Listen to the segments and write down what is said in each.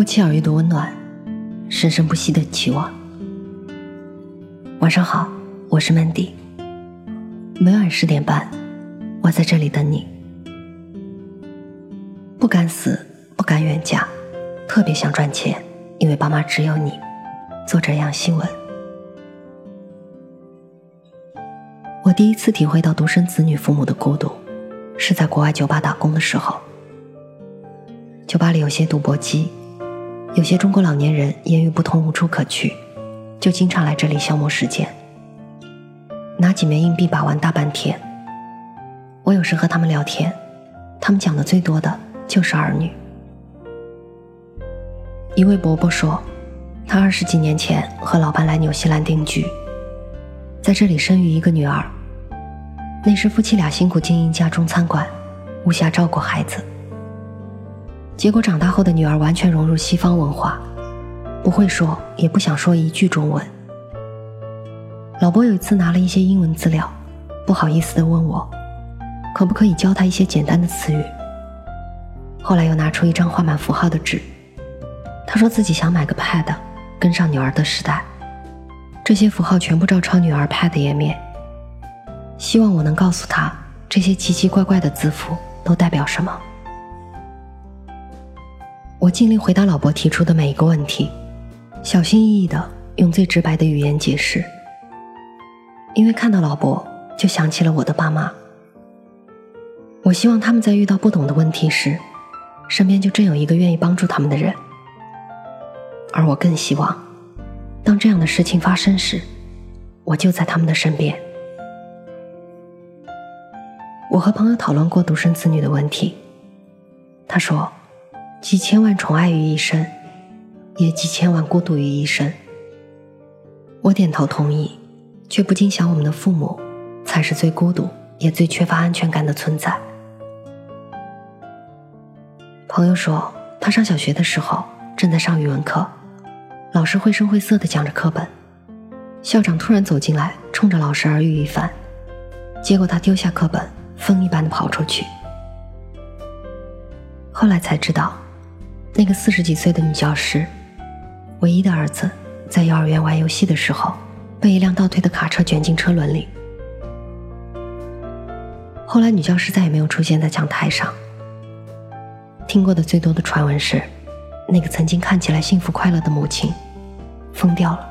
不期而遇的温暖，生生不息的期望。晚上好，我是 Mandy。每晚十点半，我在这里等你。不敢死，不敢远嫁，特别想赚钱，因为爸妈只有你。作者杨希文。我第一次体会到独生子女父母的孤独，是在国外酒吧打工的时候。酒吧里有些赌博机，有些中国老年人言语不通，无处可去，就经常来这里消磨时间。拿几枚硬币把玩大半天。我有时和他们聊天，他们讲的最多的就是儿女。一位伯伯说，他二十几年前和老伴来纽西兰定居，在这里生育一个女儿。那时夫妻俩辛苦经营家中餐馆，无暇照顾孩子。结果长大后的女儿完全融入西方文化，不会说也不想说一句中文。老伯有一次拿了一些英文资料，不好意思地问我，可不可以教他一些简单的词语。后来又拿出一张画满符号的纸，他说自己想买个 Pad，跟上女儿的时代。这些符号全部照抄女儿 Pad 页面。希望我能告诉他这些奇奇怪怪的字符都代表什么。我尽力回答老伯提出的每一个问题，小心翼翼的用最直白的语言解释。因为看到老伯，就想起了我的爸妈。我希望他们在遇到不懂的问题时，身边就真有一个愿意帮助他们的人。而我更希望，当这样的事情发生时，我就在他们的身边。我和朋友讨论过独生子女的问题，他说：“几千万宠爱于一身，也几千万孤独于一身。”我点头同意，却不禁想，我们的父母才是最孤独也最缺乏安全感的存在。朋友说，他上小学的时候正在上语文课，老师绘声绘色的讲着课本，校长突然走进来，冲着老师耳语一番，结果他丢下课本。风一般的跑出去。后来才知道，那个四十几岁的女教师，唯一的儿子在幼儿园玩游戏的时候，被一辆倒退的卡车卷进车轮里。后来女教师再也没有出现在讲台上。听过的最多的传闻是，那个曾经看起来幸福快乐的母亲，疯掉了。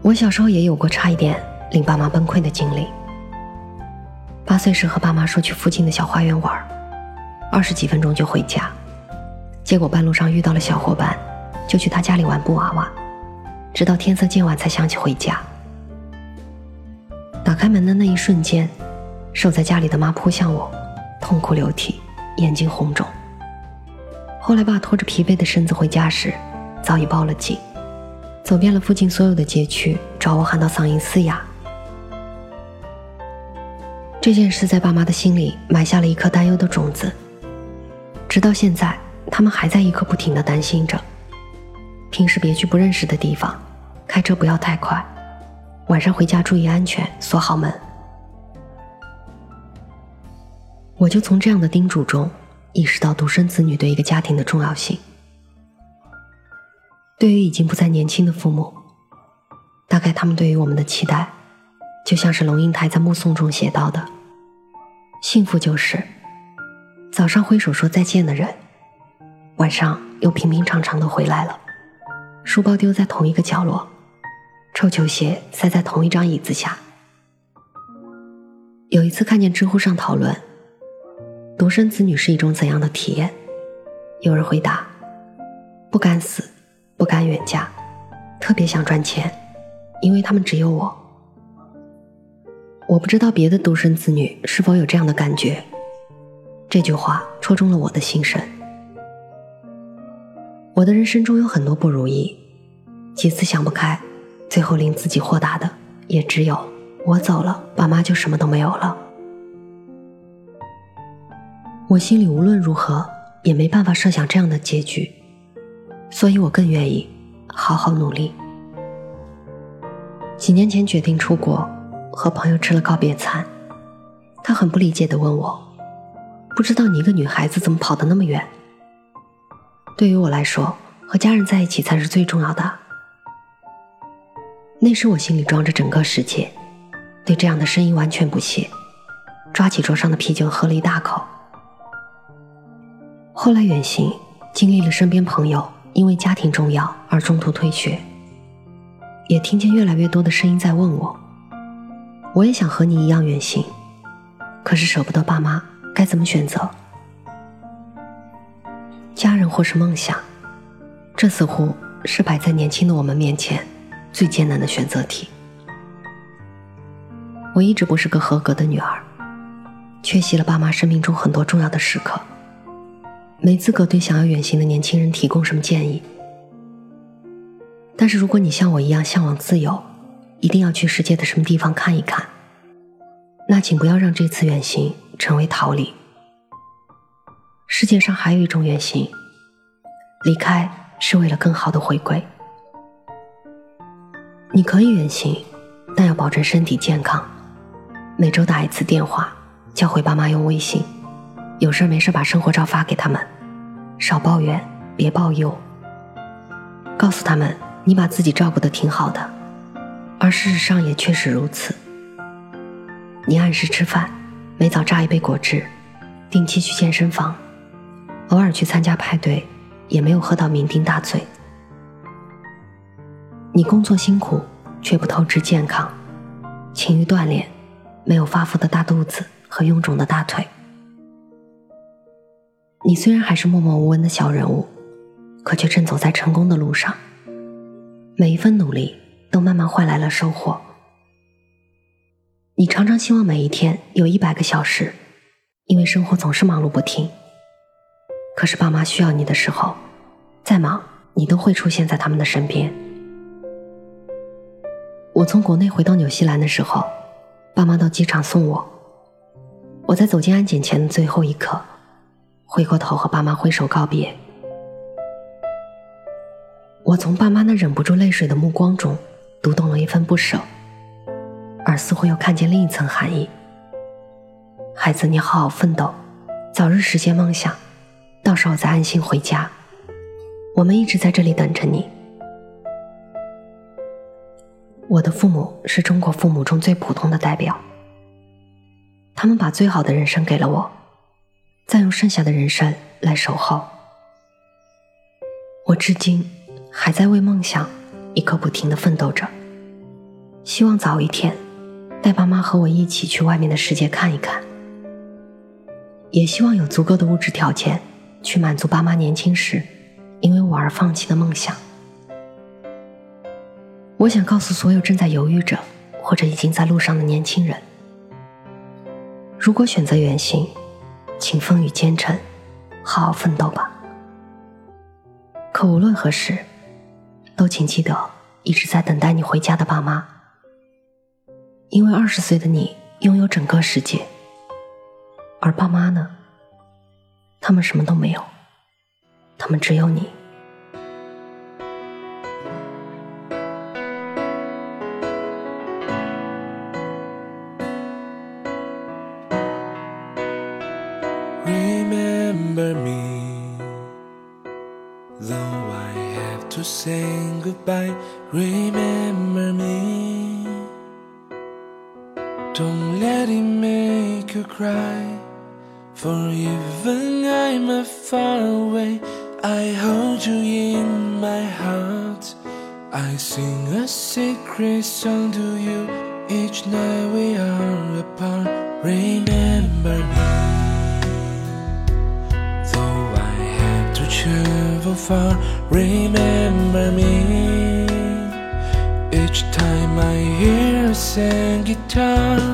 我小时候也有过差一点令爸妈崩溃的经历。八岁时和爸妈说去附近的小花园玩，二十几分钟就回家，结果半路上遇到了小伙伴，就去他家里玩布娃娃，直到天色渐晚才想起回家。打开门的那一瞬间，守在家里的妈扑向我，痛哭流涕，眼睛红肿。后来爸拖着疲惫的身子回家时，早已报了警，走遍了附近所有的街区，找我喊到嗓音嘶哑。这件事在爸妈的心里埋下了一颗担忧的种子，直到现在，他们还在一刻不停的担心着。平时别去不认识的地方，开车不要太快，晚上回家注意安全，锁好门。我就从这样的叮嘱中，意识到独生子女对一个家庭的重要性。对于已经不再年轻的父母，大概他们对于我们的期待，就像是龙应台在《目送》中写到的。幸福就是早上挥手说再见的人，晚上又平平常常的回来了。书包丢在同一个角落，臭球鞋塞在同一张椅子下。有一次看见知乎上讨论，独生子女是一种怎样的体验？有人回答：不敢死，不敢远嫁，特别想赚钱，因为他们只有我。我不知道别的独生子女是否有这样的感觉。这句话戳中了我的心声。我的人生中有很多不如意，几次想不开，最后令自己豁达的也只有我走了，爸妈就什么都没有了。我心里无论如何也没办法设想这样的结局，所以我更愿意好好努力。几年前决定出国。和朋友吃了告别餐，他很不理解的问我：“不知道你一个女孩子怎么跑得那么远？”对于我来说，和家人在一起才是最重要的。那时我心里装着整个世界，对这样的声音完全不屑，抓起桌上的啤酒喝了一大口。后来远行，经历了身边朋友因为家庭重要而中途退学，也听见越来越多的声音在问我：我也想和你一样远行，可是舍不得爸妈，该怎么选择？家人或是梦想，这似乎是摆在年轻的我们面前。最艰难的选择题。我一直不是个合格的女儿，缺席了爸妈生命中很多重要的时刻，没资格对想要远行的年轻人提供什么建议。但是如果你像我一样向往自由，一定要去世界的什么地方看一看，那请不要让这次远行成为逃离。世界上还有一种远行，离开是为了更好的回归。你可以远行，但要保证身体健康。每周打一次电话，教会爸妈用微信。有事没事把生活照发给他们，少抱怨，别抱忧。告诉他们你把自己照顾的挺好的，而事实上也确实如此。你按时吃饭，每早榨一杯果汁，定期去健身房，偶尔去参加派对，也没有喝到酩酊大醉。你工作辛苦，却不透支健康，勤于锻炼，没有发福的大肚子和臃肿的大腿。你虽然还是默默无闻的小人物，可却正走在成功的路上。每一份努力都慢慢换来了收获。你常常希望每一天有一百个小时，因为生活总是忙碌不停。可是爸妈需要你的时候，再忙你都会出现在他们的身边。我从国内回到纽西兰的时候，爸妈到机场送我。我在走进安检前的最后一刻，回过头和爸妈挥手告别。我从爸妈那忍不住泪水的目光中，读懂了一份不舍，而似乎又看见另一层含义。孩子，你好好奋斗，早日实现梦想，到时候再安心回家。我们一直在这里等着你。我的父母是中国父母中最普通的代表，他们把最好的人生给了我，再用剩下的人生来守候。我至今还在为梦想一刻不停的奋斗着，希望早一天带爸妈和我一起去外面的世界看一看，也希望有足够的物质条件去满足爸妈年轻时因为我而放弃的梦想。我想告诉所有正在犹豫着或者已经在路上的年轻人：如果选择远行，请风雨兼程，好好奋斗吧。可无论何时，都请记得一直在等待你回家的爸妈，因为二十岁的你拥有整个世界，而爸妈呢？他们什么都没有，他们只有你。Cry. For even I'm far away, I hold you in my heart. I sing a secret song to you each night we are apart. Remember me. Though I have to travel far, remember me. Each time I hear a sad guitar,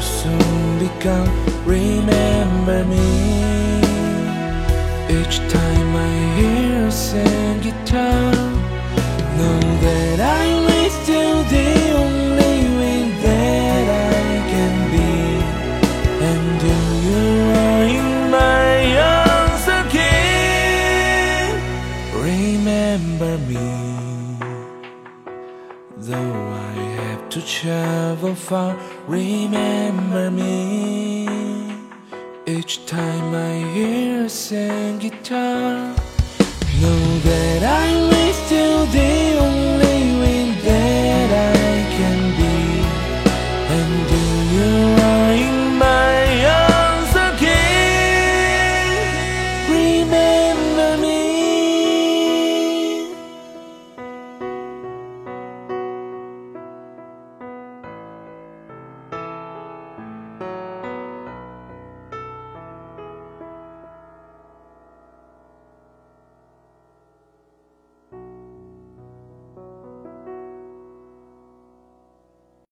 Soon be gone. Remember me. Each time I hear Remember me each time I hear a sing guitar. Know that I miss you.